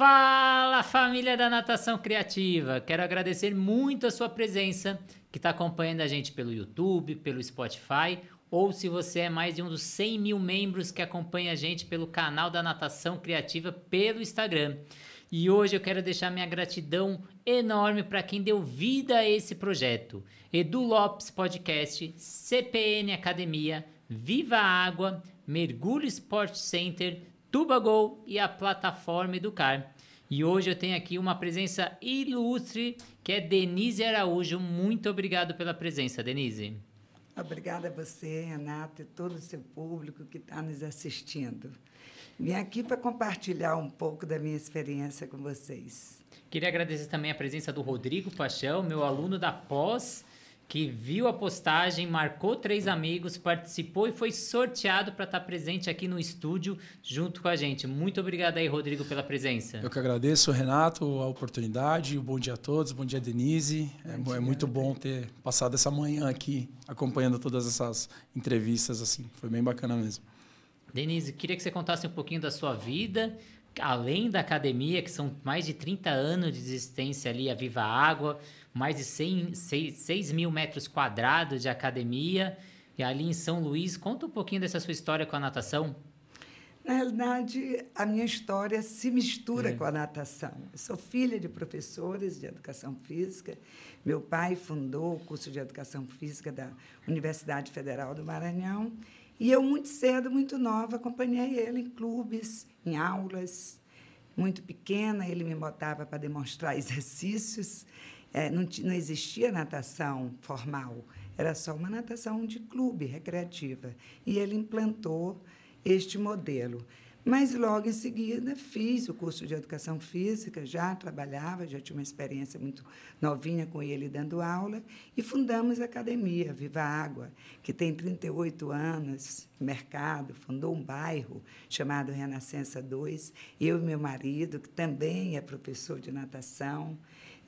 Fala família da Natação Criativa! Quero agradecer muito a sua presença que está acompanhando a gente pelo YouTube, pelo Spotify ou se você é mais de um dos 100 mil membros que acompanha a gente pelo canal da Natação Criativa pelo Instagram. E hoje eu quero deixar minha gratidão enorme para quem deu vida a esse projeto. Edu Lopes Podcast, CPN Academia, Viva Água, Mergulho Sport Center, Tubagol e a plataforma Educar. E hoje eu tenho aqui uma presença ilustre que é Denise Araújo. Muito obrigado pela presença, Denise. Obrigada a você, Renata, e todo o seu público que está nos assistindo. Vim aqui para compartilhar um pouco da minha experiência com vocês. Queria agradecer também a presença do Rodrigo Paixão, meu aluno da pós, que viu a postagem, marcou três amigos, participou e foi sorteado para estar presente aqui no estúdio junto com a gente. Muito obrigado aí, Rodrigo, pela presença. Eu que agradeço, Renato, a oportunidade. Bom dia a todos, bom dia, Denise. É, bom é, é muito bom ter passado essa manhã aqui acompanhando todas essas entrevistas. assim. Foi bem bacana mesmo. Denise, queria que você contasse um pouquinho da sua vida, além da academia, que são mais de 30 anos de existência ali, a Viva Água mais de 100, 6, 6 mil metros quadrados de academia, e ali em São Luís. Conta um pouquinho dessa sua história com a natação. Na realidade, a minha história se mistura é. com a natação. Eu sou filha de professores de educação física. Meu pai fundou o curso de educação física da Universidade Federal do Maranhão. E eu, muito cedo, muito nova, acompanhei ele em clubes, em aulas. Muito pequena, ele me botava para demonstrar exercícios. É, não, não existia natação formal, era só uma natação de clube recreativa. E ele implantou este modelo. Mas logo em seguida fiz o curso de educação física, já trabalhava, já tinha uma experiência muito novinha com ele dando aula, e fundamos a academia Viva Água, que tem 38 anos mercado, fundou um bairro chamado Renascença 2, eu e meu marido, que também é professor de natação,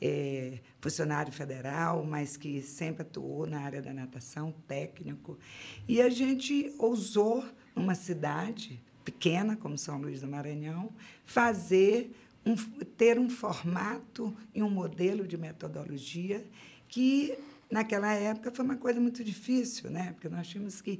é, funcionário federal, mas que sempre atuou na área da natação, técnico. E a gente ousou, numa cidade pequena como São Luís do Maranhão, fazer um, ter um formato e um modelo de metodologia que naquela época foi uma coisa muito difícil, né? Porque nós tínhamos que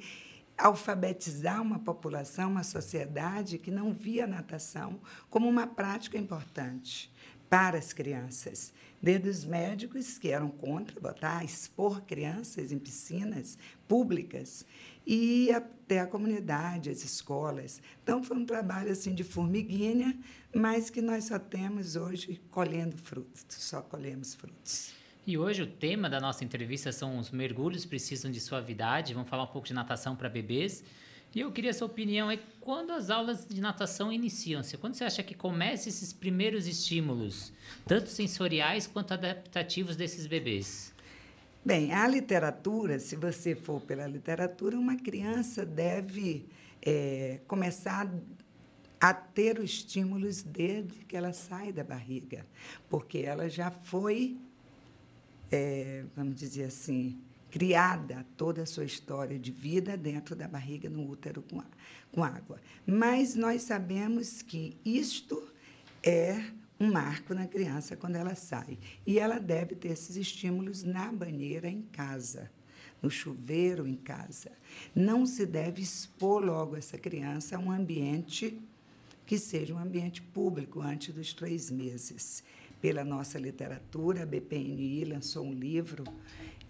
alfabetizar uma população, uma sociedade que não via a natação como uma prática importante para as crianças desde os médicos que eram contra botar, expor crianças em piscinas públicas e até a comunidade, as escolas. Então foi um trabalho assim de formiguinha, mas que nós só temos hoje colhendo frutos, só colhemos frutos. E hoje o tema da nossa entrevista são os mergulhos precisam de suavidade. Vamos falar um pouco de natação para bebês. E eu queria sua opinião é quando as aulas de natação iniciam-se? Quando você acha que começam esses primeiros estímulos, tanto sensoriais quanto adaptativos desses bebês? Bem, a literatura, se você for pela literatura, uma criança deve é, começar a ter os estímulos desde que ela sai da barriga, porque ela já foi, é, vamos dizer assim, criada toda a sua história de vida dentro da barriga, no útero com, a, com água. Mas nós sabemos que isto é um marco na criança quando ela sai. E ela deve ter esses estímulos na banheira em casa, no chuveiro em casa. Não se deve expor logo essa criança a um ambiente que seja um ambiente público antes dos três meses. Pela nossa literatura, a BPNI lançou um livro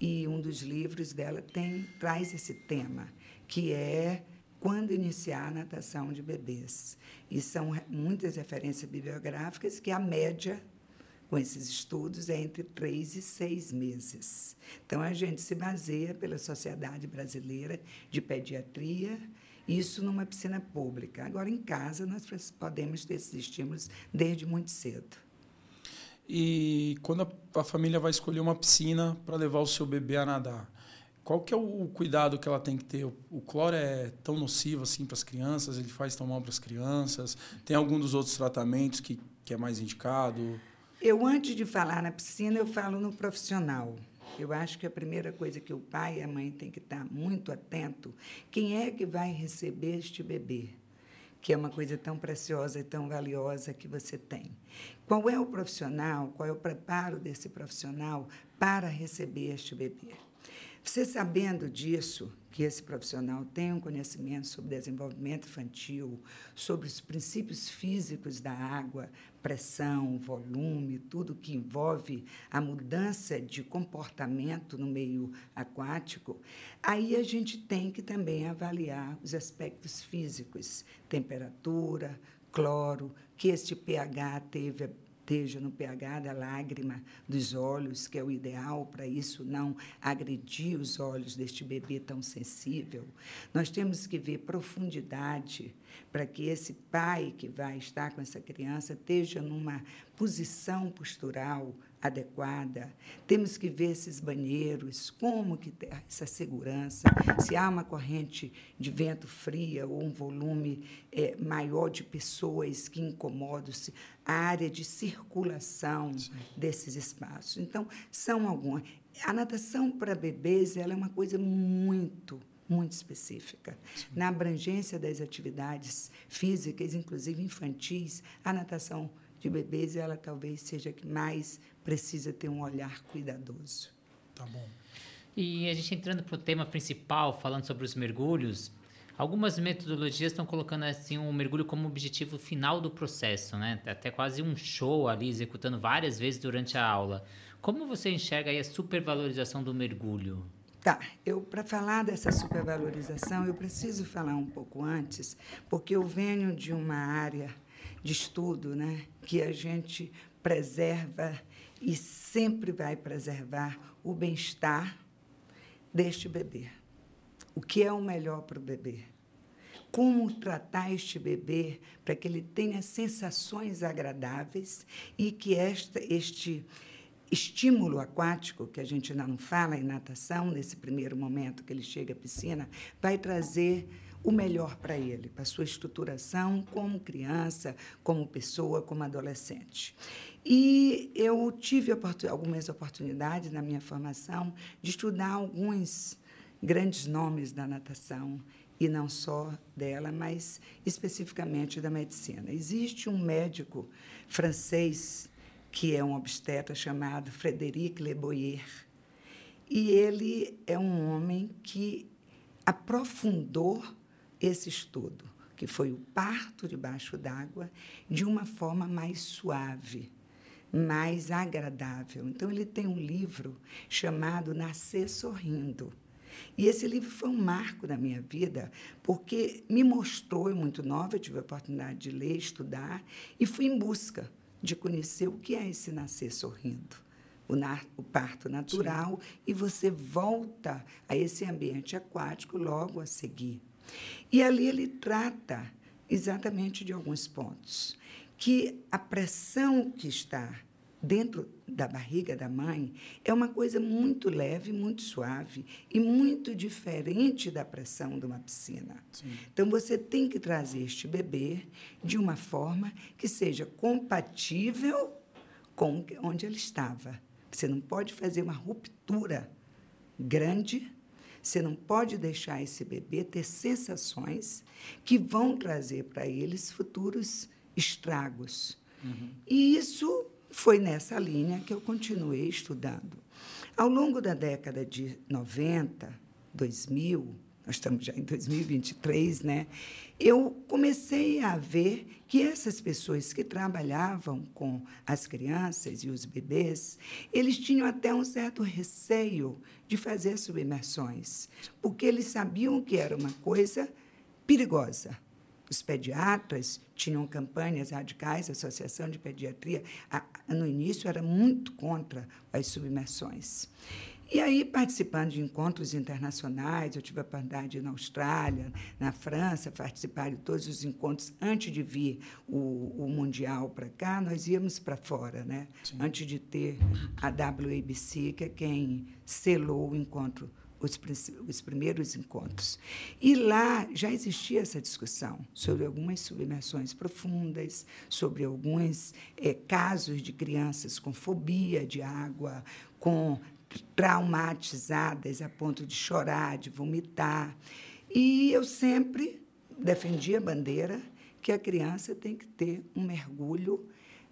e um dos livros dela tem traz esse tema, que é quando iniciar a natação de bebês. E são muitas referências bibliográficas que a média com esses estudos é entre três e seis meses. Então, a gente se baseia pela Sociedade Brasileira de Pediatria, isso numa piscina pública. Agora, em casa, nós podemos ter esses estímulos desde muito cedo. E quando a, a família vai escolher uma piscina para levar o seu bebê a nadar, qual que é o cuidado que ela tem que ter? O cloro é tão nocivo assim para as crianças? Ele faz tão mal para as crianças? Tem algum dos outros tratamentos que, que é mais indicado? Eu, antes de falar na piscina, eu falo no profissional. Eu acho que a primeira coisa que o pai e a mãe têm que estar muito atento, quem é que vai receber este bebê? Que é uma coisa tão preciosa e tão valiosa que você tem. Qual é o profissional, qual é o preparo desse profissional para receber este bebê? Você sabendo disso, que esse profissional tem um conhecimento sobre desenvolvimento infantil, sobre os princípios físicos da água, pressão, volume, tudo que envolve a mudança de comportamento no meio aquático, aí a gente tem que também avaliar os aspectos físicos, temperatura, cloro, que este pH teve esteja no pH da lágrima dos olhos, que é o ideal para isso não agredir os olhos deste bebê tão sensível. Nós temos que ver profundidade para que esse pai que vai estar com essa criança esteja numa posição postural adequada. Temos que ver esses banheiros, como que essa segurança, se há uma corrente de vento fria ou um volume é, maior de pessoas que incomodam-se, a área de circulação Sim. desses espaços. Então, são algumas. A natação para bebês ela é uma coisa muito muito específica. Sim. Na abrangência das atividades físicas, inclusive infantis, a natação de bebês ela talvez seja a que mais precisa ter um olhar cuidadoso. Tá bom. E a gente entrando para o tema principal, falando sobre os mergulhos, algumas metodologias estão colocando assim um mergulho como objetivo final do processo, né? Até quase um show ali, executando várias vezes durante a aula. Como você enxerga aí a supervalorização do mergulho? Tá, eu para falar dessa supervalorização, eu preciso falar um pouco antes, porque eu venho de uma área de estudo, né, que a gente preserva e sempre vai preservar o bem-estar deste bebê. O que é o melhor para o bebê? Como tratar este bebê para que ele tenha sensações agradáveis e que esta, este estímulo aquático, que a gente ainda não fala em natação, nesse primeiro momento que ele chega à piscina, vai trazer o melhor para ele, para sua estruturação como criança, como pessoa, como adolescente. E eu tive algumas oportunidades na minha formação de estudar alguns grandes nomes da natação, e não só dela, mas especificamente da medicina. Existe um médico francês que é um obstetra chamado Frédéric Le Boyer, e ele é um homem que aprofundou esse estudo, que foi o parto debaixo d'água, de uma forma mais suave, mais agradável. Então, ele tem um livro chamado Nascer Sorrindo. E esse livro foi um marco da minha vida, porque me mostrou, eu muito nova, eu tive a oportunidade de ler, estudar, e fui em busca de conhecer o que é esse nascer sorrindo. O, na, o parto natural, Sim. e você volta a esse ambiente aquático logo a seguir. E ali ele trata exatamente de alguns pontos. Que a pressão que está dentro da barriga da mãe é uma coisa muito leve, muito suave e muito diferente da pressão de uma piscina. Sim. Então você tem que trazer este bebê de uma forma que seja compatível com onde ele estava. Você não pode fazer uma ruptura grande você não pode deixar esse bebê ter sensações que vão trazer para eles futuros estragos. Uhum. E isso foi nessa linha que eu continuei estudando. Ao longo da década de 90, 2000, nós estamos já em 2023, né? Eu comecei a ver que essas pessoas que trabalhavam com as crianças e os bebês, eles tinham até um certo receio de fazer submersões, porque eles sabiam que era uma coisa perigosa. Os pediatras tinham campanhas radicais, a Associação de Pediatria, no início, era muito contra as submersões. E aí, participando de encontros internacionais, eu tive a oportunidade na Austrália, na França, participar de todos os encontros. Antes de vir o, o Mundial para cá, nós íamos para fora, né? Sim. Antes de ter a WABC, que é quem selou o encontro os, os, primeiros encontros. E lá já existia essa discussão sobre algumas submersões profundas, sobre alguns é, casos de crianças com fobia de água, com traumatizadas a ponto de chorar, de vomitar. E eu sempre defendi a bandeira que a criança tem que ter um mergulho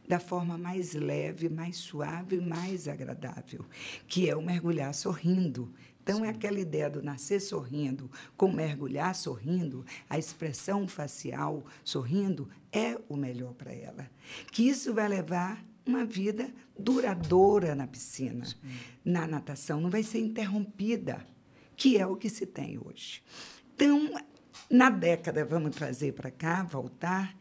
da forma mais leve, mais suave, mais agradável, que é o mergulhar sorrindo. Então, é aquela ideia do nascer sorrindo, com mergulhar sorrindo, a expressão facial sorrindo, é o melhor para ela. Que isso vai levar uma vida duradoura na piscina, Sim. na natação, não vai ser interrompida, que é o que se tem hoje. Então, na década, vamos trazer para cá, voltar,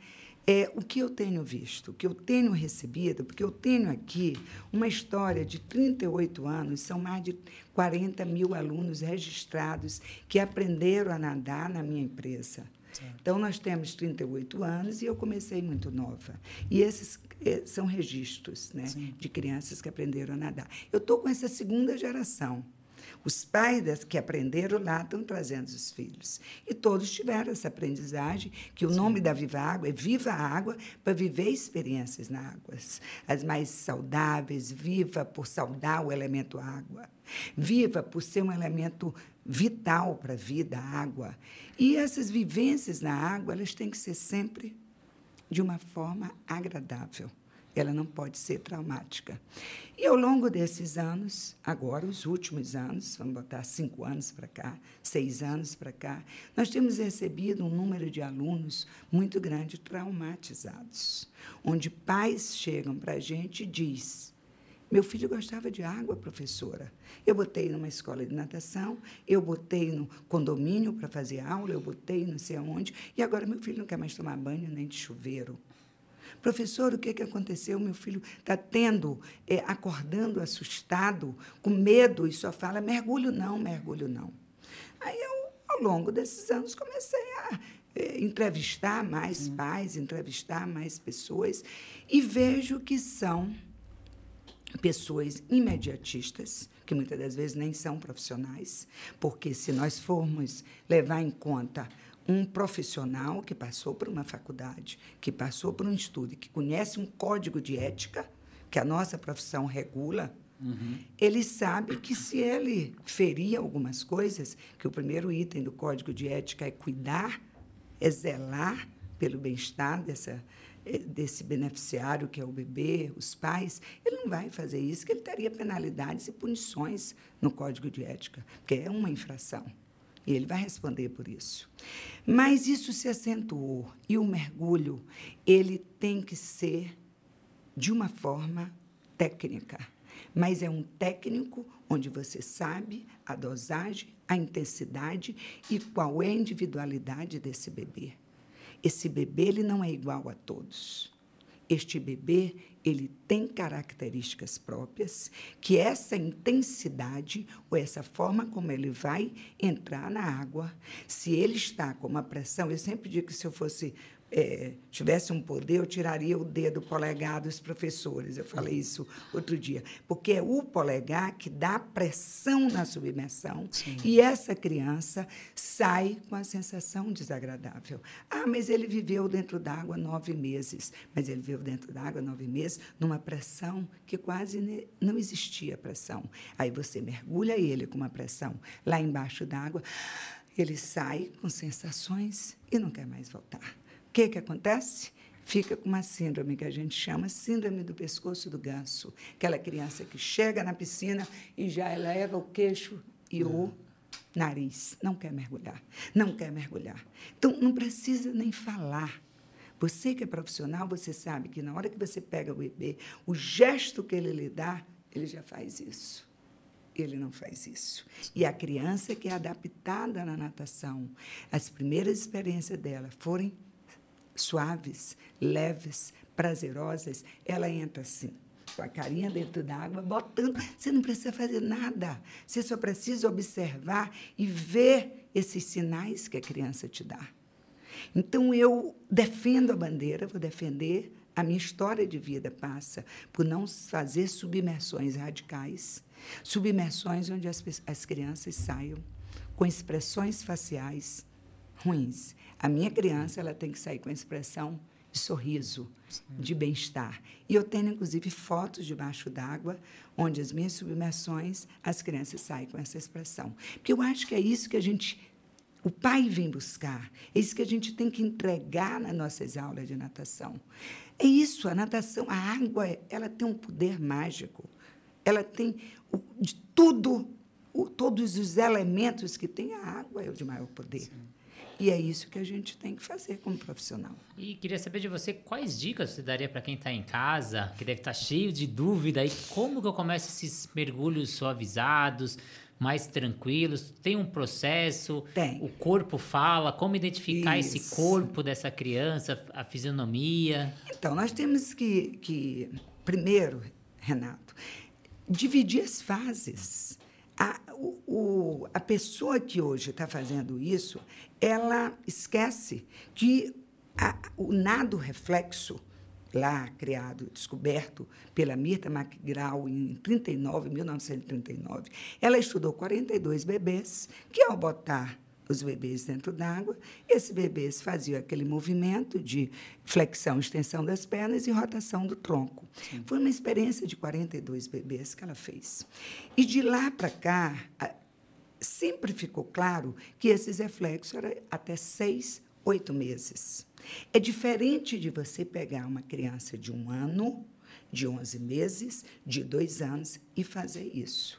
é o que eu tenho visto, o que eu tenho recebido, porque eu tenho aqui uma história de 38 anos, são mais de 40 mil alunos registrados que aprenderam a nadar na minha empresa. Certo. Então, nós temos 38 anos e eu comecei muito nova. E esses eh, são registros né, de crianças que aprenderam a nadar. Eu estou com essa segunda geração. Os pais que aprenderam lá estão trazendo os filhos. E todos tiveram essa aprendizagem, que o Sim. nome da Viva Água é Viva a Água para viver experiências na água. As mais saudáveis, viva por saudar o elemento água. Viva por ser um elemento vital para a vida, a água. E essas vivências na água, elas têm que ser sempre de uma forma agradável ela não pode ser traumática. E ao longo desses anos, agora os últimos anos, vamos botar cinco anos para cá, seis anos para cá, nós temos recebido um número de alunos muito grande traumatizados, onde pais chegam para a gente e diz meu filho gostava de água, professora. Eu botei numa escola de natação, eu botei no condomínio para fazer aula, eu botei não sei aonde, e agora meu filho não quer mais tomar banho nem de chuveiro. Professor, o que, que aconteceu? Meu filho está tendo, é, acordando assustado, com medo, e só fala: mergulho não, mergulho não. Aí eu, ao longo desses anos, comecei a é, entrevistar mais hum. pais, entrevistar mais pessoas, e vejo que são pessoas imediatistas, que muitas das vezes nem são profissionais, porque se nós formos levar em conta um profissional que passou por uma faculdade, que passou por um estudo, que conhece um código de ética que a nossa profissão regula, uhum. ele sabe que se ele ferir algumas coisas, que o primeiro item do código de ética é cuidar, é zelar pelo bem-estar dessa eh, desse beneficiário que é o bebê, os pais, ele não vai fazer isso, que ele teria penalidades e punições no código de ética, porque é uma infração. Ele vai responder por isso. Mas isso se acentuou e o mergulho, ele tem que ser de uma forma técnica. Mas é um técnico onde você sabe a dosagem, a intensidade e qual é a individualidade desse bebê. Esse bebê ele não é igual a todos. Este bebê ele tem características próprias, que essa intensidade ou essa forma como ele vai entrar na água, se ele está com uma pressão, eu sempre digo que se eu fosse é, tivesse um poder, eu tiraria o dedo polegar dos professores. Eu falei isso outro dia. Porque é o polegar que dá pressão na submersão Sim. e essa criança sai com a sensação desagradável. Ah, mas ele viveu dentro d'água nove meses. Mas ele viveu dentro d'água nove meses numa pressão que quase não existia pressão. Aí você mergulha ele com uma pressão lá embaixo d'água, ele sai com sensações e não quer mais voltar. O que, que acontece? Fica com uma síndrome que a gente chama síndrome do pescoço do ganso. Aquela criança que chega na piscina e já eleva o queixo e o nariz. Não quer mergulhar. Não quer mergulhar. Então, não precisa nem falar. Você que é profissional, você sabe que na hora que você pega o bebê, o gesto que ele lhe dá, ele já faz isso. Ele não faz isso. E a criança que é adaptada na natação, as primeiras experiências dela forem suaves, leves, prazerosas, ela entra assim, com a carinha dentro da água, botando. Você não precisa fazer nada. Você só precisa observar e ver esses sinais que a criança te dá. Então, eu defendo a bandeira, vou defender. A minha história de vida passa por não fazer submersões radicais, submersões onde as, as crianças saiam com expressões faciais ruins. A minha criança ela tem que sair com a expressão de sorriso, Sim. de bem-estar. E eu tenho, inclusive, fotos debaixo d'água, onde as minhas submersões, as crianças saem com essa expressão. Porque eu acho que é isso que a gente O pai vem buscar. É isso que a gente tem que entregar nas nossas aulas de natação. É isso, a natação, a água, ela tem um poder mágico. Ela tem o, de tudo, o, todos os elementos que tem a água é o de maior poder. Sim. E é isso que a gente tem que fazer como profissional. E queria saber de você quais dicas você daria para quem está em casa, que deve estar tá cheio de dúvida, e como que eu começo esses mergulhos suavizados, mais tranquilos? Tem um processo? Tem. O corpo fala? Como identificar Isso. esse corpo dessa criança, a fisionomia? Então, nós temos que, que primeiro, Renato, dividir as fases. A, o, a pessoa que hoje está fazendo isso, ela esquece que a, o nado reflexo lá criado, descoberto pela Mirta McGraw em 39, 1939. Ela estudou 42 bebês que, ao botar os bebês dentro d'água, esses bebês faziam aquele movimento de flexão, extensão das pernas e rotação do tronco. Sim. Foi uma experiência de 42 bebês que ela fez. E de lá para cá, sempre ficou claro que esses reflexos eram até seis, oito meses. É diferente de você pegar uma criança de um ano, de 11 meses, de dois anos e fazer isso.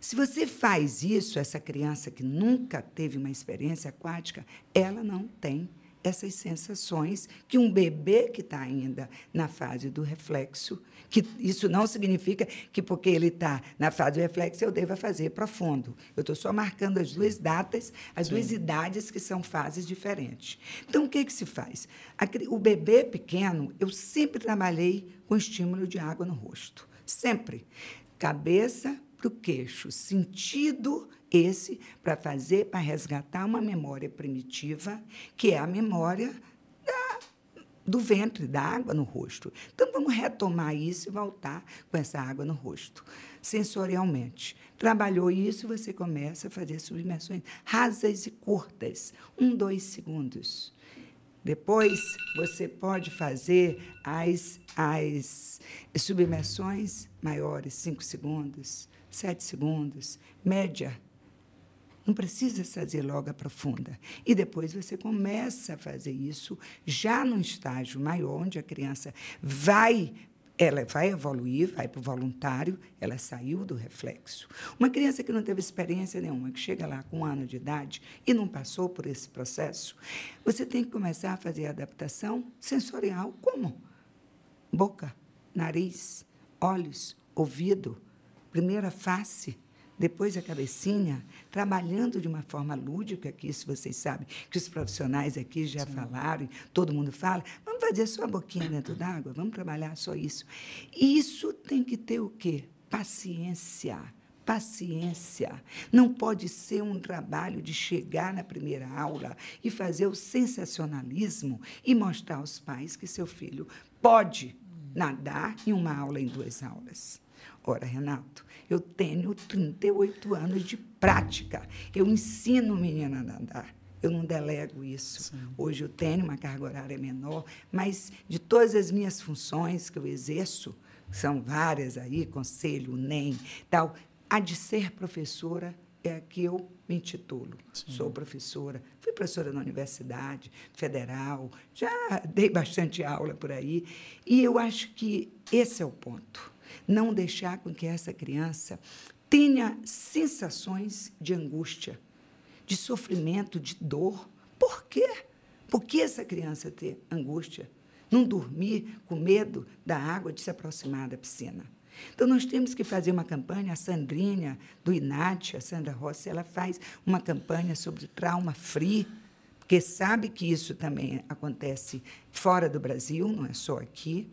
Se você faz isso, essa criança que nunca teve uma experiência aquática, ela não tem essas sensações que um bebê que está ainda na fase do reflexo, que isso não significa que porque ele está na fase do reflexo eu deva fazer profundo. Eu estou só marcando as duas datas, as Sim. duas idades que são fases diferentes. Então, o que, que se faz? O bebê pequeno, eu sempre trabalhei com estímulo de água no rosto. Sempre. Cabeça para o queixo, sentido esse para fazer, para resgatar uma memória primitiva, que é a memória da, do ventre, da água no rosto. Então, vamos retomar isso e voltar com essa água no rosto, sensorialmente. Trabalhou isso, você começa a fazer submersões rasas e curtas, um, dois segundos. Depois, você pode fazer as, as submersões maiores, cinco segundos, sete segundos, média não precisa fazer logo a profunda. E depois você começa a fazer isso já num estágio maior, onde a criança vai ela vai evoluir, vai para o voluntário, ela saiu do reflexo. Uma criança que não teve experiência nenhuma, que chega lá com um ano de idade e não passou por esse processo, você tem que começar a fazer a adaptação sensorial. Como? Boca, nariz, olhos, ouvido, primeira face, depois a cabecinha, trabalhando de uma forma lúdica, que isso vocês sabem, que os profissionais aqui já Sim. falaram, todo mundo fala, vamos fazer só a boquinha dentro d'água, vamos trabalhar só isso. Isso tem que ter o quê? Paciência. Paciência. Não pode ser um trabalho de chegar na primeira aula e fazer o sensacionalismo e mostrar aos pais que seu filho pode nadar em uma aula, em duas aulas. Ora, Renato, eu tenho 38 anos de prática. Eu ensino menina a nadar. Eu não delego isso. Sim. Hoje eu tenho uma carga horária menor, mas de todas as minhas funções que eu exerço, são várias aí, conselho, NEM, tal, a de ser professora é a que eu me intitulo. Sim. Sou professora, fui professora na Universidade Federal, já dei bastante aula por aí, e eu acho que esse é o ponto não deixar com que essa criança tenha sensações de angústia, de sofrimento, de dor. Por quê? Por que essa criança ter angústia? Não dormir com medo da água de se aproximar da piscina. Então, nós temos que fazer uma campanha. A Sandrinha, do INAT, a Sandra Rossi, ela faz uma campanha sobre trauma free, porque sabe que isso também acontece fora do Brasil, não é só aqui.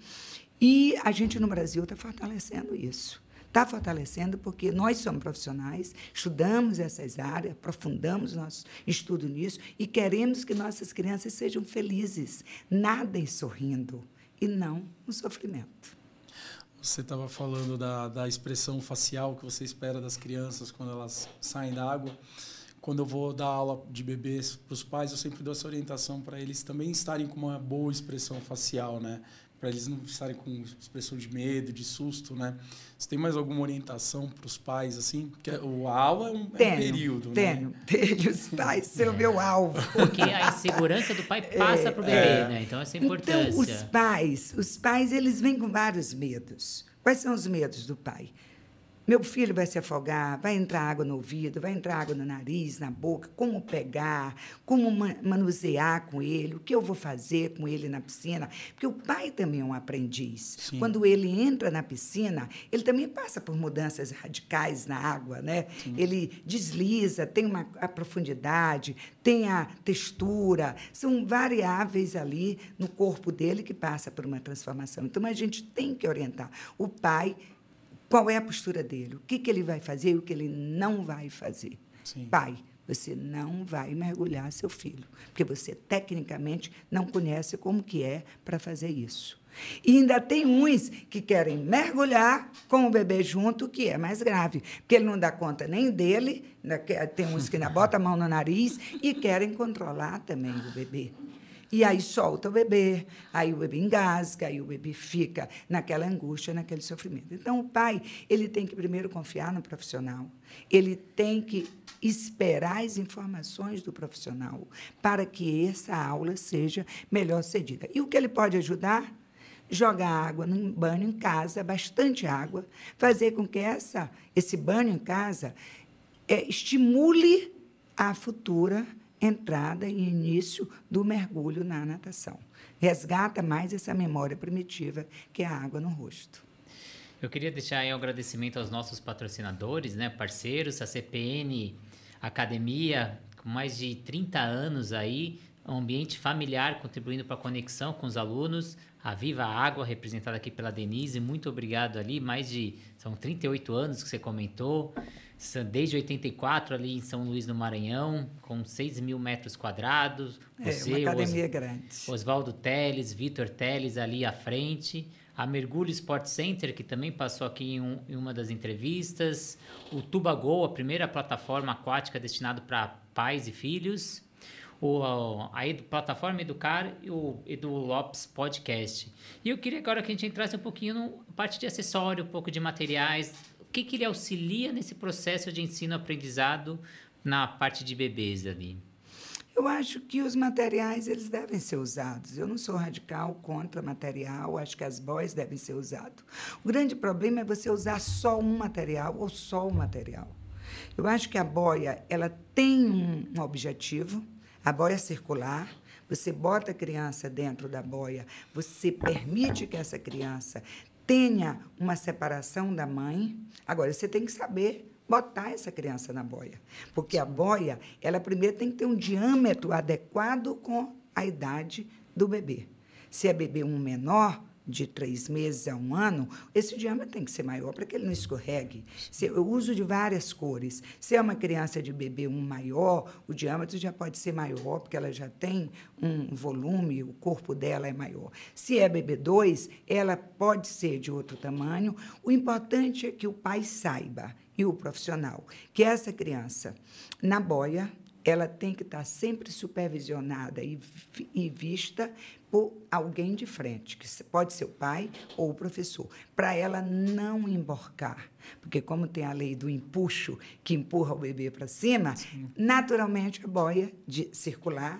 E a gente no Brasil está fortalecendo isso. Está fortalecendo porque nós somos profissionais, estudamos essas áreas, aprofundamos nosso estudo nisso e queremos que nossas crianças sejam felizes, nadem sorrindo e não no sofrimento. Você estava falando da, da expressão facial que você espera das crianças quando elas saem da água. Quando eu vou dar aula de bebês para os pais, eu sempre dou essa orientação para eles também estarem com uma boa expressão facial, né? Para eles não estarem com expressão de medo, de susto, né? Você tem mais alguma orientação para os pais, assim? Porque o a aula é um, tenho, é um período, tenho, né? Tenho, Os pais são o meu alvo. Porque a insegurança do pai passa é, para o bebê, é. né? Então, essa importância. Então, os pais, os pais, eles vêm com vários medos. Quais são os medos do pai? Meu filho vai se afogar, vai entrar água no ouvido, vai entrar água no nariz, na boca, como pegar, como manusear com ele, o que eu vou fazer com ele na piscina. Porque o pai também é um aprendiz. Sim. Quando ele entra na piscina, ele também passa por mudanças radicais na água, né? Ele desliza, tem uma a profundidade, tem a textura, são variáveis ali no corpo dele que passa por uma transformação. Então a gente tem que orientar o pai qual é a postura dele? O que, que ele vai fazer e o que ele não vai fazer? Sim. Pai, você não vai mergulhar seu filho, porque você tecnicamente não conhece como que é para fazer isso. E ainda tem uns que querem mergulhar com o bebê junto, que é mais grave, porque ele não dá conta nem dele, tem uns que ainda botam a mão no nariz e querem controlar também o bebê. E aí solta o bebê, aí o bebê engasga, aí o bebê fica naquela angústia, naquele sofrimento. Então, o pai, ele tem que primeiro confiar no profissional, ele tem que esperar as informações do profissional para que essa aula seja melhor cedida. E o que ele pode ajudar? Jogar água num banho em casa, bastante água, fazer com que essa, esse banho em casa é, estimule a futura entrada e início do mergulho na natação. Resgata mais essa memória primitiva que é a água no rosto. Eu queria deixar aí um agradecimento aos nossos patrocinadores, né, parceiros, a CPN Academia, com mais de 30 anos aí, um ambiente familiar contribuindo para a conexão com os alunos, a Viva Água, representada aqui pela Denise, muito obrigado ali, mais de, são 38 anos que você comentou, desde 84 ali em São Luís do Maranhão, com 6 mil metros quadrados. Você, é, uma academia Os, grande. Oswaldo Teles, Vitor Teles ali à frente. A Mergulho Sport Center, que também passou aqui em, um, em uma das entrevistas. O Tubagol, a primeira plataforma aquática destinada para pais e filhos. O, a, a plataforma Educar e o Edu Lopes Podcast. E eu queria agora que a gente entrasse um pouquinho na parte de acessório, um pouco de materiais, que, que ele auxilia nesse processo de ensino-aprendizado na parte de bebês ali? Eu acho que os materiais eles devem ser usados. Eu não sou radical contra material, acho que as boias devem ser usadas. O grande problema é você usar só um material ou só um material. Eu acho que a boia ela tem um objetivo, a boia circular, você bota a criança dentro da boia, você permite que essa criança tenha uma separação da mãe. Agora, você tem que saber botar essa criança na boia. Porque a boia, ela primeiro tem que ter um diâmetro adequado com a idade do bebê. Se é bebê um menor, de três meses a um ano, esse diâmetro tem que ser maior para que ele não escorregue. Se, eu uso de várias cores. Se é uma criança de bebê um maior, o diâmetro já pode ser maior, porque ela já tem um volume, o corpo dela é maior. Se é bebê dois, ela pode ser de outro tamanho. O importante é que o pai saiba, e o profissional, que essa criança, na boia, ela tem que estar sempre supervisionada e, e vista por alguém de frente, que pode ser o pai ou o professor, para ela não emborcar. Porque, como tem a lei do empuxo, que empurra o bebê para cima, Sim. naturalmente a boia de circular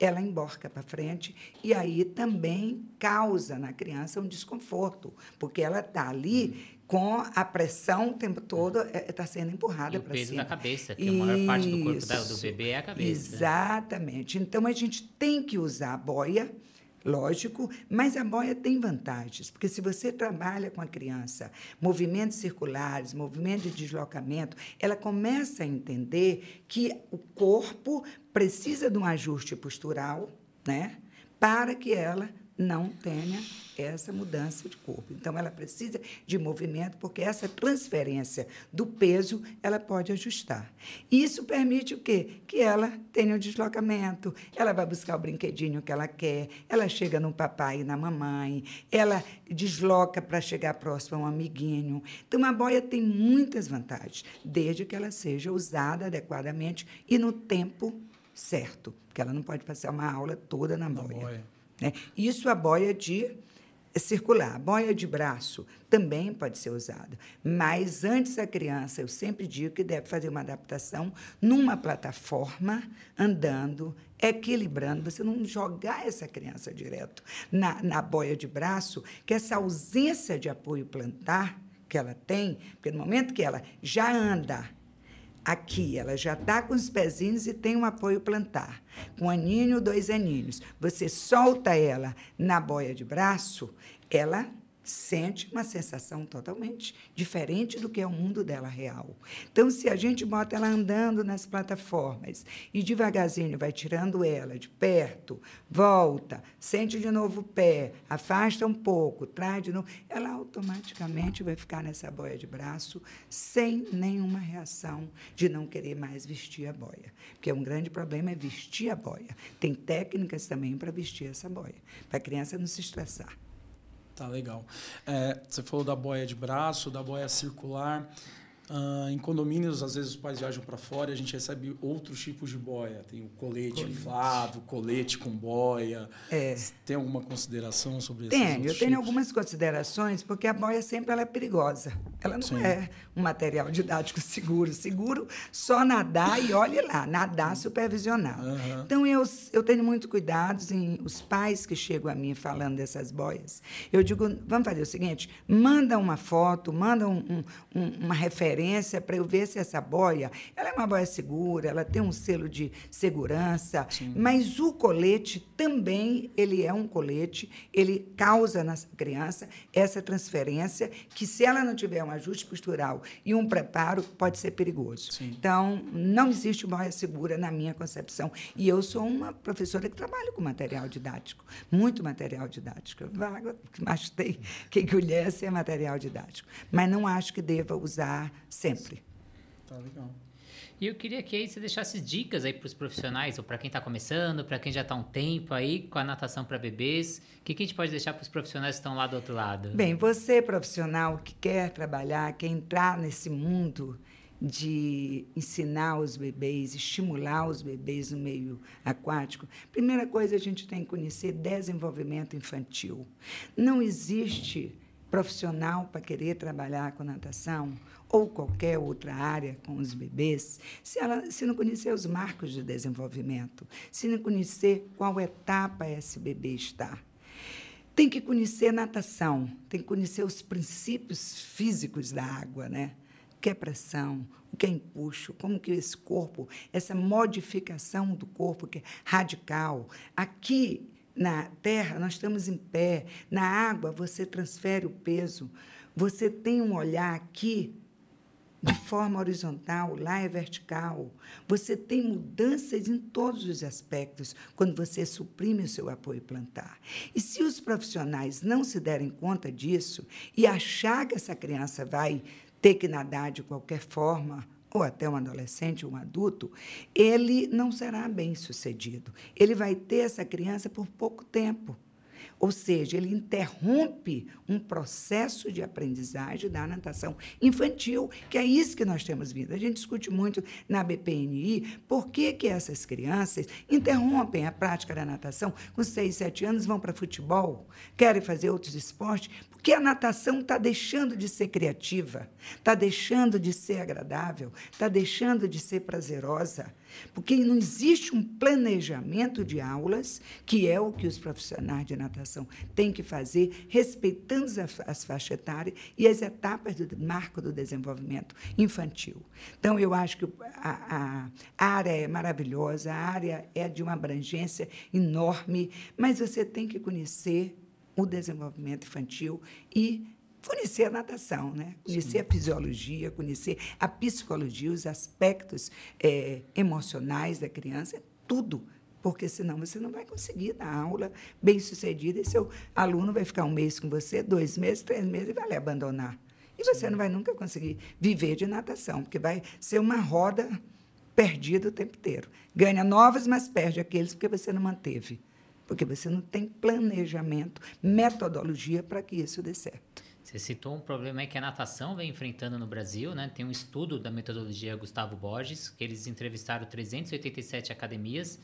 ela emborca para frente e aí também causa na criança um desconforto, porque ela está ali com a pressão o tempo todo está é, é, sendo empurrada para cima. o peso da cabeça, que Isso. a maior parte do corpo do bebê é a cabeça. Exatamente. Então, a gente tem que usar a boia, lógico, mas a boia tem vantagens, porque se você trabalha com a criança, movimentos circulares, movimento de deslocamento, ela começa a entender que o corpo precisa de um ajuste postural, né, para que ela não tenha essa mudança de corpo. Então, ela precisa de movimento, porque essa transferência do peso ela pode ajustar. Isso permite o quê? Que ela tenha um deslocamento, ela vai buscar o brinquedinho que ela quer, ela chega no papai e na mamãe, ela desloca para chegar próximo a um amiguinho. Então, a boia tem muitas vantagens, desde que ela seja usada adequadamente e no tempo certo, porque ela não pode passar uma aula toda na boia. Né? Isso a boia de circular. Boia de braço também pode ser usada. Mas antes a criança, eu sempre digo que deve fazer uma adaptação numa plataforma, andando, equilibrando, você não jogar essa criança direto na, na boia de braço, que essa ausência de apoio plantar que ela tem, porque no momento que ela já anda aqui, ela já está com os pezinhos e tem um apoio plantar, com um aninho, dois aninhos. Você solta ela na boia de braço, ela sente uma sensação totalmente diferente do que é o mundo dela real. Então, se a gente bota ela andando nas plataformas e devagarzinho vai tirando ela de perto, volta, sente de novo o pé, afasta um pouco, traz de novo, ela automaticamente vai ficar nessa boia de braço sem nenhuma reação de não querer mais vestir a boia. Porque um grande problema é vestir a boia. Tem técnicas também para vestir essa boia, para a criança não se estressar. Tá legal. É, você falou da boia de braço, da boia circular. Uh, em condomínios, às vezes os pais viajam para fora e a gente recebe outros tipos de boia. Tem o colete, colete. inflável, colete com boia. É. Tem alguma consideração sobre isso? Tenho, eu tenho algumas considerações, porque a boia sempre ela é perigosa. Ela não Sim. é um material didático seguro. Seguro só nadar e olhe lá, nadar supervisionado. Uhum. Então eu, eu tenho muito cuidado em os pais que chegam a mim falando dessas boias. Eu digo, vamos fazer o seguinte: manda uma foto, manda um, um, uma referência referência para eu ver se essa boia, ela é uma boia segura, ela tem um selo de segurança, Sim. mas o colete também, ele é um colete, ele causa na criança essa transferência que se ela não tiver um ajuste postural e um preparo, pode ser perigoso. Sim. Então, não existe boia segura na minha concepção. E eu sou uma professora que trabalha com material didático, muito material didático. O que mais tem que conhece é material didático. Mas não acho que deva usar sempre. Tá legal. E eu queria que aí você deixasse dicas aí para os profissionais, ou para quem está começando, para quem já está um tempo aí com a natação para bebês. O que, que a gente pode deixar para os profissionais que estão lá do outro lado? Bem, você profissional que quer trabalhar, quer entrar nesse mundo de ensinar os bebês, estimular os bebês no meio aquático, primeira coisa a gente tem que conhecer desenvolvimento infantil. Não existe profissional para querer trabalhar com natação ou qualquer outra área com os bebês, se, ela, se não conhecer os marcos de desenvolvimento, se não conhecer qual etapa esse bebê está. Tem que conhecer natação, tem que conhecer os princípios físicos da água, né? O que é pressão, o que é empuxo, como que esse corpo, essa modificação do corpo que é radical. Aqui na terra nós estamos em pé, na água você transfere o peso. Você tem um olhar aqui de forma horizontal, lá é vertical. Você tem mudanças em todos os aspectos quando você suprime o seu apoio plantar. E se os profissionais não se derem conta disso e achar que essa criança vai ter que nadar de qualquer forma, ou até um adolescente, um adulto, ele não será bem sucedido. Ele vai ter essa criança por pouco tempo. Ou seja, ele interrompe um processo de aprendizagem da natação infantil, que é isso que nós temos vindo. A gente discute muito na BPNI por que, que essas crianças interrompem a prática da natação com 6, 7 anos, vão para futebol, querem fazer outros esportes, porque a natação está deixando de ser criativa, está deixando de ser agradável, está deixando de ser prazerosa. Porque não existe um planejamento de aulas, que é o que os profissionais de natação têm que fazer, respeitando as faixas etárias e as etapas do marco do desenvolvimento infantil. Então, eu acho que a, a área é maravilhosa, a área é de uma abrangência enorme, mas você tem que conhecer o desenvolvimento infantil e conhecer a natação, né? conhecer Sim. a fisiologia, conhecer a psicologia, os aspectos é, emocionais da criança, tudo. Porque senão você não vai conseguir dar aula bem sucedida e seu aluno vai ficar um mês com você, dois meses, três meses e vai lhe abandonar. E você Sim. não vai nunca conseguir viver de natação, porque vai ser uma roda perdida o tempo inteiro. Ganha novos, mas perde aqueles porque você não manteve. Porque você não tem planejamento, metodologia para que isso dê certo. Você citou um problema que a natação vem enfrentando no Brasil, né? Tem um estudo da metodologia Gustavo Borges, que eles entrevistaram 387 academias,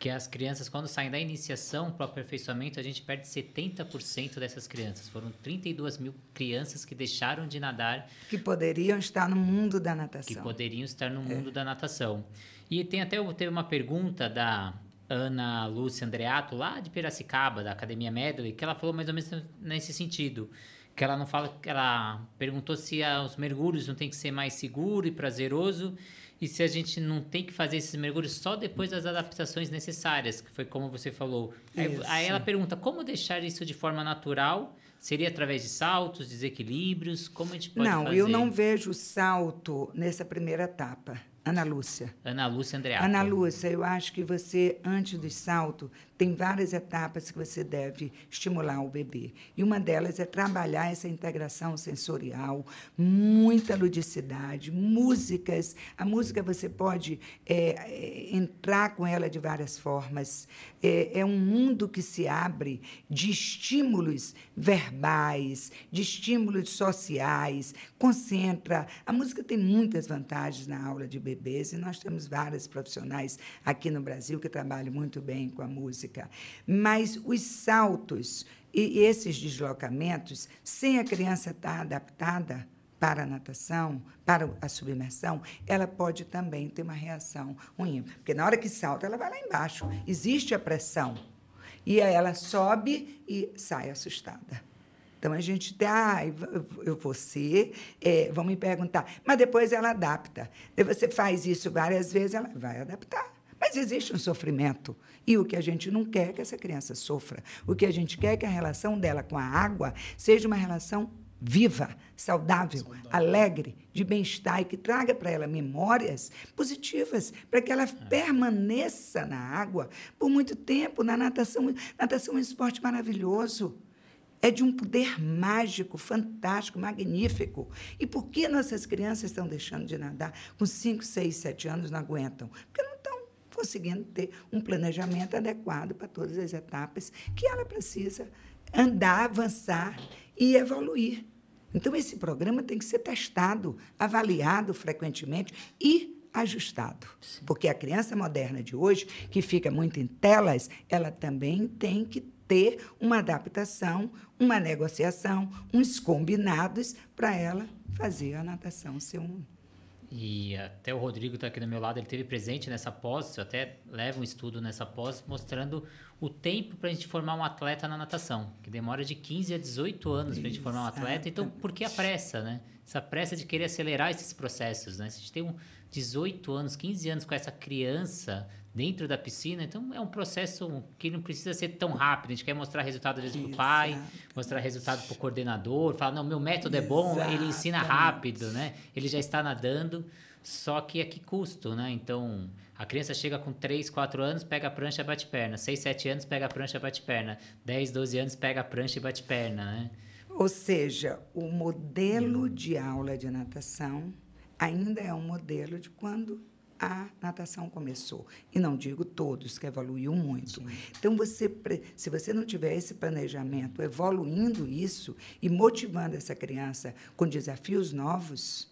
que as crianças, quando saem da iniciação para o aperfeiçoamento, a gente perde 70% dessas crianças. Foram 32 mil crianças que deixaram de nadar. Que poderiam estar no mundo da natação. Que poderiam estar no mundo é. da natação. E tem até teve uma pergunta da Ana Lúcia Andreato, lá de Piracicaba, da Academia Medley, que ela falou mais ou menos nesse sentido que ela não fala, ela perguntou se os mergulhos não tem que ser mais seguro e prazeroso e se a gente não tem que fazer esses mergulhos só depois das adaptações necessárias, que foi como você falou. Aí, aí, ela pergunta como deixar isso de forma natural? Seria através de saltos, desequilíbrios? Como a gente pode não, fazer? Não, eu não vejo salto nessa primeira etapa. Ana Lúcia. Ana Lúcia Andreato. Ana Lúcia, eu acho que você, antes do salto, tem várias etapas que você deve estimular o bebê. E uma delas é trabalhar essa integração sensorial, muita ludicidade, músicas. A música você pode é, é, entrar com ela de várias formas. É, é um mundo que se abre de estímulos verbais, de estímulos sociais, concentra. A música tem muitas vantagens na aula de bebês e nós temos vários profissionais aqui no Brasil que trabalham muito bem com a música física, mas os saltos e esses deslocamentos, sem a criança estar adaptada para a natação, para a submersão, ela pode também ter uma reação ruim. Porque na hora que salta, ela vai lá embaixo. Existe a pressão. E aí ela sobe e sai assustada. Então a gente tá, ah, eu vou ser, é, vão me perguntar, mas depois ela adapta. Você faz isso várias vezes, ela vai adaptar. Mas existe um sofrimento. E o que a gente não quer é que essa criança sofra. O que a gente quer é que a relação dela com a água seja uma relação viva, saudável, saudável. alegre, de bem-estar e que traga para ela memórias positivas, para que ela é. permaneça na água por muito tempo. Na natação, natação é um esporte maravilhoso. É de um poder mágico, fantástico, magnífico. E por que nossas crianças estão deixando de nadar com 5, 6, 7 anos não aguentam? Porque não conseguindo ter um planejamento adequado para todas as etapas que ela precisa andar, avançar e evoluir. Então, esse programa tem que ser testado, avaliado frequentemente e ajustado. Porque a criança moderna de hoje, que fica muito em telas, ela também tem que ter uma adaptação, uma negociação, uns combinados para ela fazer a natação ser um e até o Rodrigo está aqui do meu lado, ele teve presente nessa pós, eu até levo um estudo nessa pós, mostrando o tempo para a gente formar um atleta na natação, que demora de 15 a 18 anos para a gente formar um atleta. Então, por que a pressa, né? Essa pressa de querer acelerar esses processos, né? Se a gente tem um 18 anos, 15 anos com essa criança dentro da piscina. Então é um processo que não precisa ser tão rápido. A gente quer mostrar resultado às vezes para o pai, mostrar resultado para o coordenador, falar, não, meu método é bom, ele ensina rápido, né? Ele já está nadando, só que a que custo, né? Então, a criança chega com 3, 4 anos, pega a prancha e bate perna. 6, 7 anos, pega a prancha e bate perna. 10, 12 anos, pega a prancha e bate perna, né? Ou seja, o modelo de aula de natação ainda é um modelo de quando a natação começou. E não digo todos, que evoluiu muito. Sim. Então, você, se você não tiver esse planejamento, evoluindo isso e motivando essa criança com desafios novos,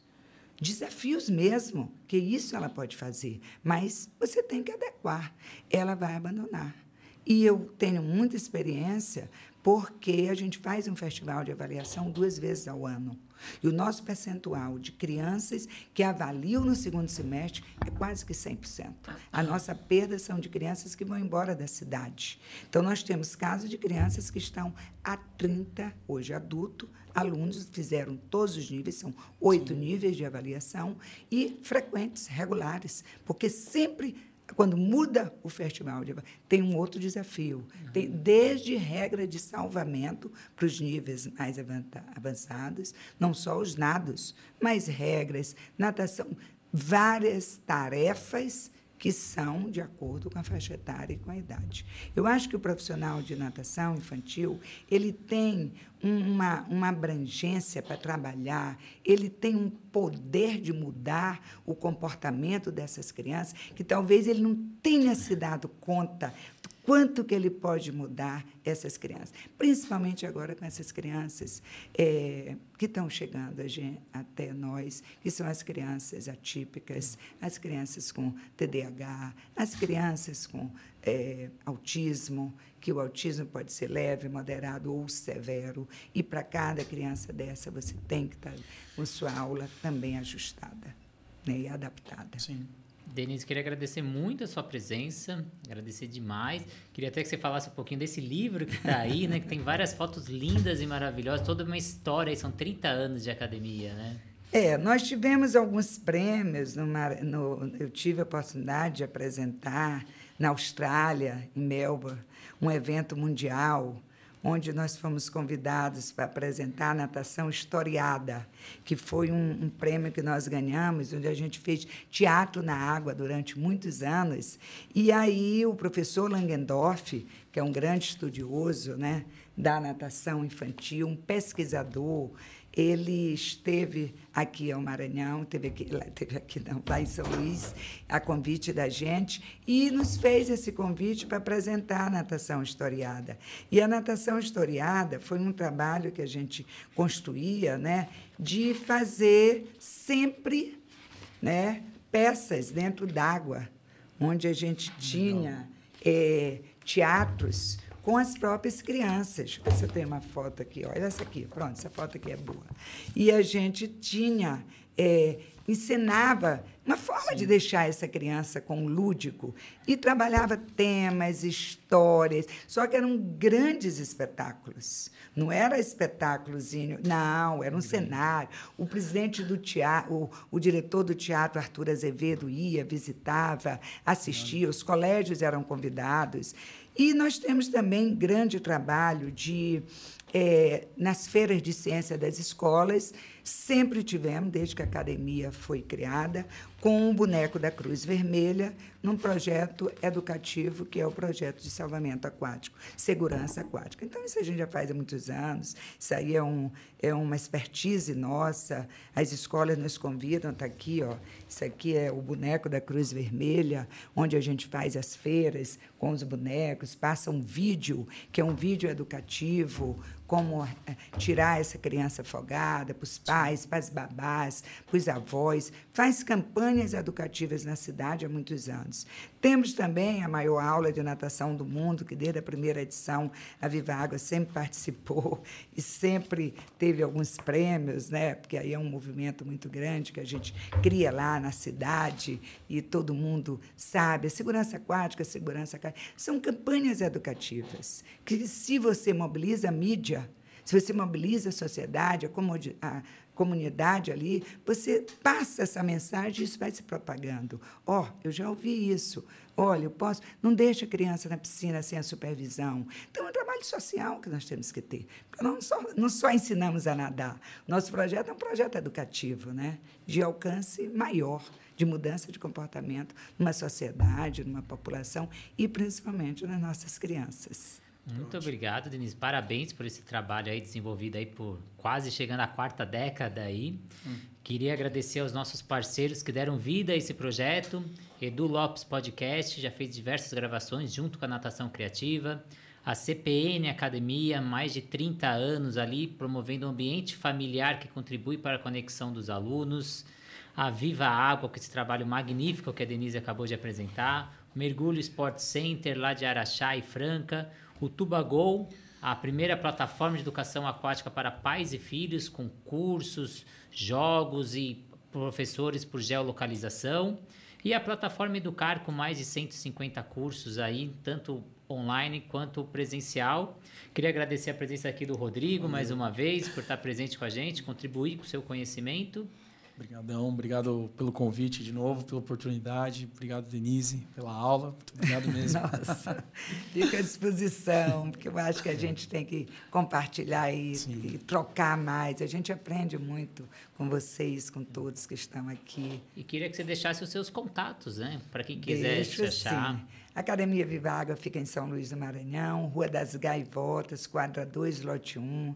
desafios mesmo, que isso ela pode fazer, mas você tem que adequar. Ela vai abandonar. E eu tenho muita experiência porque a gente faz um festival de avaliação duas vezes ao ano. E o nosso percentual de crianças que avaliam no segundo semestre é quase que 100%. A nossa perda são de crianças que vão embora da cidade. Então, nós temos casos de crianças que estão há 30, hoje adulto, alunos fizeram todos os níveis, são oito níveis de avaliação, e frequentes, regulares, porque sempre quando muda o festival, tem um outro desafio. Uhum. Tem desde regra de salvamento para os níveis mais avançados, não só os nados, mas regras, natação, várias tarefas que são de acordo com a faixa etária e com a idade. Eu acho que o profissional de natação infantil ele tem uma, uma abrangência para trabalhar, ele tem um poder de mudar o comportamento dessas crianças que talvez ele não tenha se dado conta quanto que ele pode mudar essas crianças, principalmente agora com essas crianças é, que estão chegando até nós, que são as crianças atípicas, as crianças com TDAH, as crianças com é, autismo, que o autismo pode ser leve, moderado ou severo, e para cada criança dessa você tem que estar tá com sua aula também ajustada né, e adaptada. Sim. Denise, queria agradecer muito a sua presença, agradecer demais. Queria até que você falasse um pouquinho desse livro que está aí, né? Que tem várias fotos lindas e maravilhosas, toda uma história, são 30 anos de academia, né? É, nós tivemos alguns prêmios, numa, no, eu tive a oportunidade de apresentar na Austrália, em Melbourne, um evento mundial onde nós fomos convidados para apresentar a natação historiada, que foi um, um, prêmio que nós ganhamos, onde a gente fez teatro na água durante muitos anos. E aí o professor Langendorf, que é um grande estudioso né, da natação infantil, um pesquisador, ele esteve aqui ao Maranhão, teve aqui, lá, teve aqui não, lá em São Luís, a convite da gente, e nos fez esse convite para apresentar a natação historiada. E a natação historiada foi um trabalho que a gente construía, né, de fazer sempre, né, peças dentro d'água, onde a gente tinha é, teatros com as próprias crianças. Você tem uma foto aqui, olha essa aqui, pronto, essa foto aqui é boa. E a gente tinha, é, ensinava uma forma Sim. de deixar essa criança com lúdico e trabalhava temas, histórias, só que eram grandes espetáculos. Não era espetáculozinho, não, era um cenário. O presidente do teatro, o, o diretor do teatro, Arthur Azevedo, ia, visitava, assistia, os colégios eram convidados. E nós temos também grande trabalho de é, nas feiras de ciência das escolas, sempre tivemos, desde que a academia foi criada, com o boneco da Cruz Vermelha, num projeto educativo que é o projeto de salvamento aquático, segurança aquática. Então, isso a gente já faz há muitos anos, isso aí é, um, é uma expertise nossa, as escolas nos convidam, está aqui, ó, isso aqui é o boneco da Cruz Vermelha, onde a gente faz as feiras com os bonecos, passa um vídeo, que é um vídeo educativo, como eh, tirar essa criança afogada, para os pais, para as babás, para os avós, faz campanhas educativas na cidade há muitos anos. Temos também a maior aula de natação do mundo, que desde a primeira edição a Viva Água sempre participou e sempre teve alguns prêmios, né? porque aí é um movimento muito grande que a gente cria lá na cidade e todo mundo sabe. A segurança aquática, a segurança aquática, são campanhas educativas que, se você mobiliza a mídia, se você mobiliza a sociedade, a, comunidade ali, você passa essa mensagem e isso vai se propagando. Ó, oh, eu já ouvi isso. Olha, eu posso. Não deixa a criança na piscina sem a supervisão. Então, é um trabalho social que nós temos que ter. Porque não só, não só ensinamos a nadar. Nosso projeto é um projeto educativo, né? de alcance maior, de mudança de comportamento numa sociedade, numa população e principalmente nas nossas crianças. Muito obrigado, Denise. Parabéns por esse trabalho aí desenvolvido aí por quase chegando à quarta década aí. Hum. Queria agradecer aos nossos parceiros que deram vida a esse projeto. Edu Lopes Podcast já fez diversas gravações junto com a Natação Criativa. A CPN Academia, mais de 30 anos ali, promovendo um ambiente familiar que contribui para a conexão dos alunos. A Viva Água, com esse trabalho magnífico que a Denise acabou de apresentar. O Mergulho Sport Center, lá de Araxá e Franca o Tubagol, a primeira plataforma de educação aquática para pais e filhos, com cursos, jogos e professores por geolocalização. E a plataforma Educar, com mais de 150 cursos aí, tanto online quanto presencial. Queria agradecer a presença aqui do Rodrigo mais uma vez, por estar presente com a gente, contribuir com o seu conhecimento. Obrigadão, obrigado pelo convite de novo, pela oportunidade. Obrigado, Denise, pela aula. Muito obrigado mesmo. Nossa, fica à disposição, porque eu acho que a gente tem que compartilhar e, e, trocar mais. A gente aprende muito com vocês, com todos que estão aqui. E queria que você deixasse os seus contatos, né? Para quem quiser Deixo, te achar. Sim. Academia Vivaga fica em São Luís do Maranhão, Rua das Gaivotas, quadra 2, lote 1.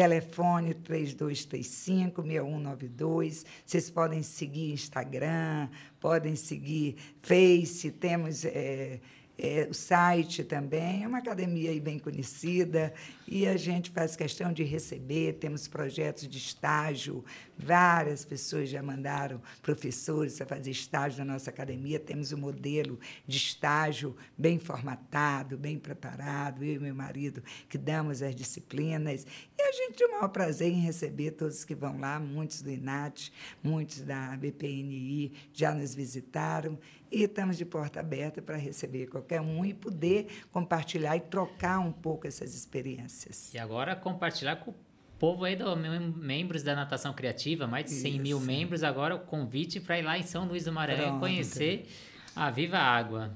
Telefone 3235-6192. Vocês podem seguir Instagram, podem seguir Face, temos é, é, o site também. É uma academia bem conhecida e a gente faz questão de receber. Temos projetos de estágio. Várias pessoas já mandaram professores para fazer estágio na nossa academia. Temos um modelo de estágio bem formatado, bem preparado. Eu e meu marido que damos as disciplinas. E a gente tem o maior prazer em receber todos que vão lá, muitos do INAT, muitos da BPNI já nos visitaram e estamos de porta aberta para receber qualquer um e poder compartilhar e trocar um pouco essas experiências. E agora compartilhar com o povo aí dos membros da Natação Criativa, mais de 100 Isso. mil membros, agora o convite para ir lá em São Luís do Maranhão conhecer a Viva Água.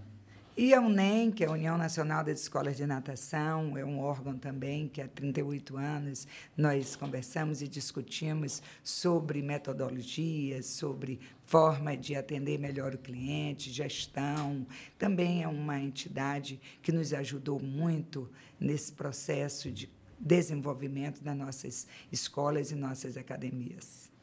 E a UNEM, que é a União Nacional das Escolas de Natação, é um órgão também que há 38 anos nós conversamos e discutimos sobre metodologias, sobre forma de atender melhor o cliente, gestão. Também é uma entidade que nos ajudou muito nesse processo de desenvolvimento das nossas escolas e nossas academias.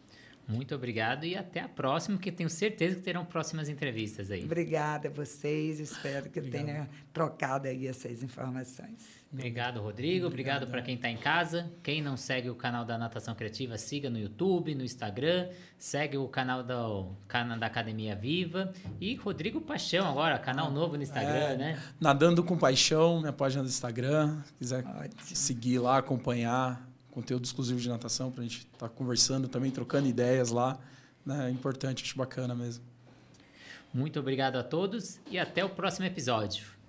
Muito obrigado e até a próxima, que tenho certeza que terão próximas entrevistas aí. Obrigada a vocês, espero que obrigado. tenha trocado aí essas informações. Obrigado, Rodrigo. Obrigado, para quem está em casa. Quem não segue o canal da Natação Criativa, siga no YouTube, no Instagram. Segue o canal da, da Academia Viva. E Rodrigo Paixão agora, canal ah, novo no Instagram, é, né? Nadando com Paixão, minha página do Instagram. Se quiser Ótimo. seguir lá, acompanhar conteúdo exclusivo de natação para a gente estar tá conversando também, trocando ideias lá. Né? É importante, acho bacana mesmo. Muito obrigado a todos e até o próximo episódio.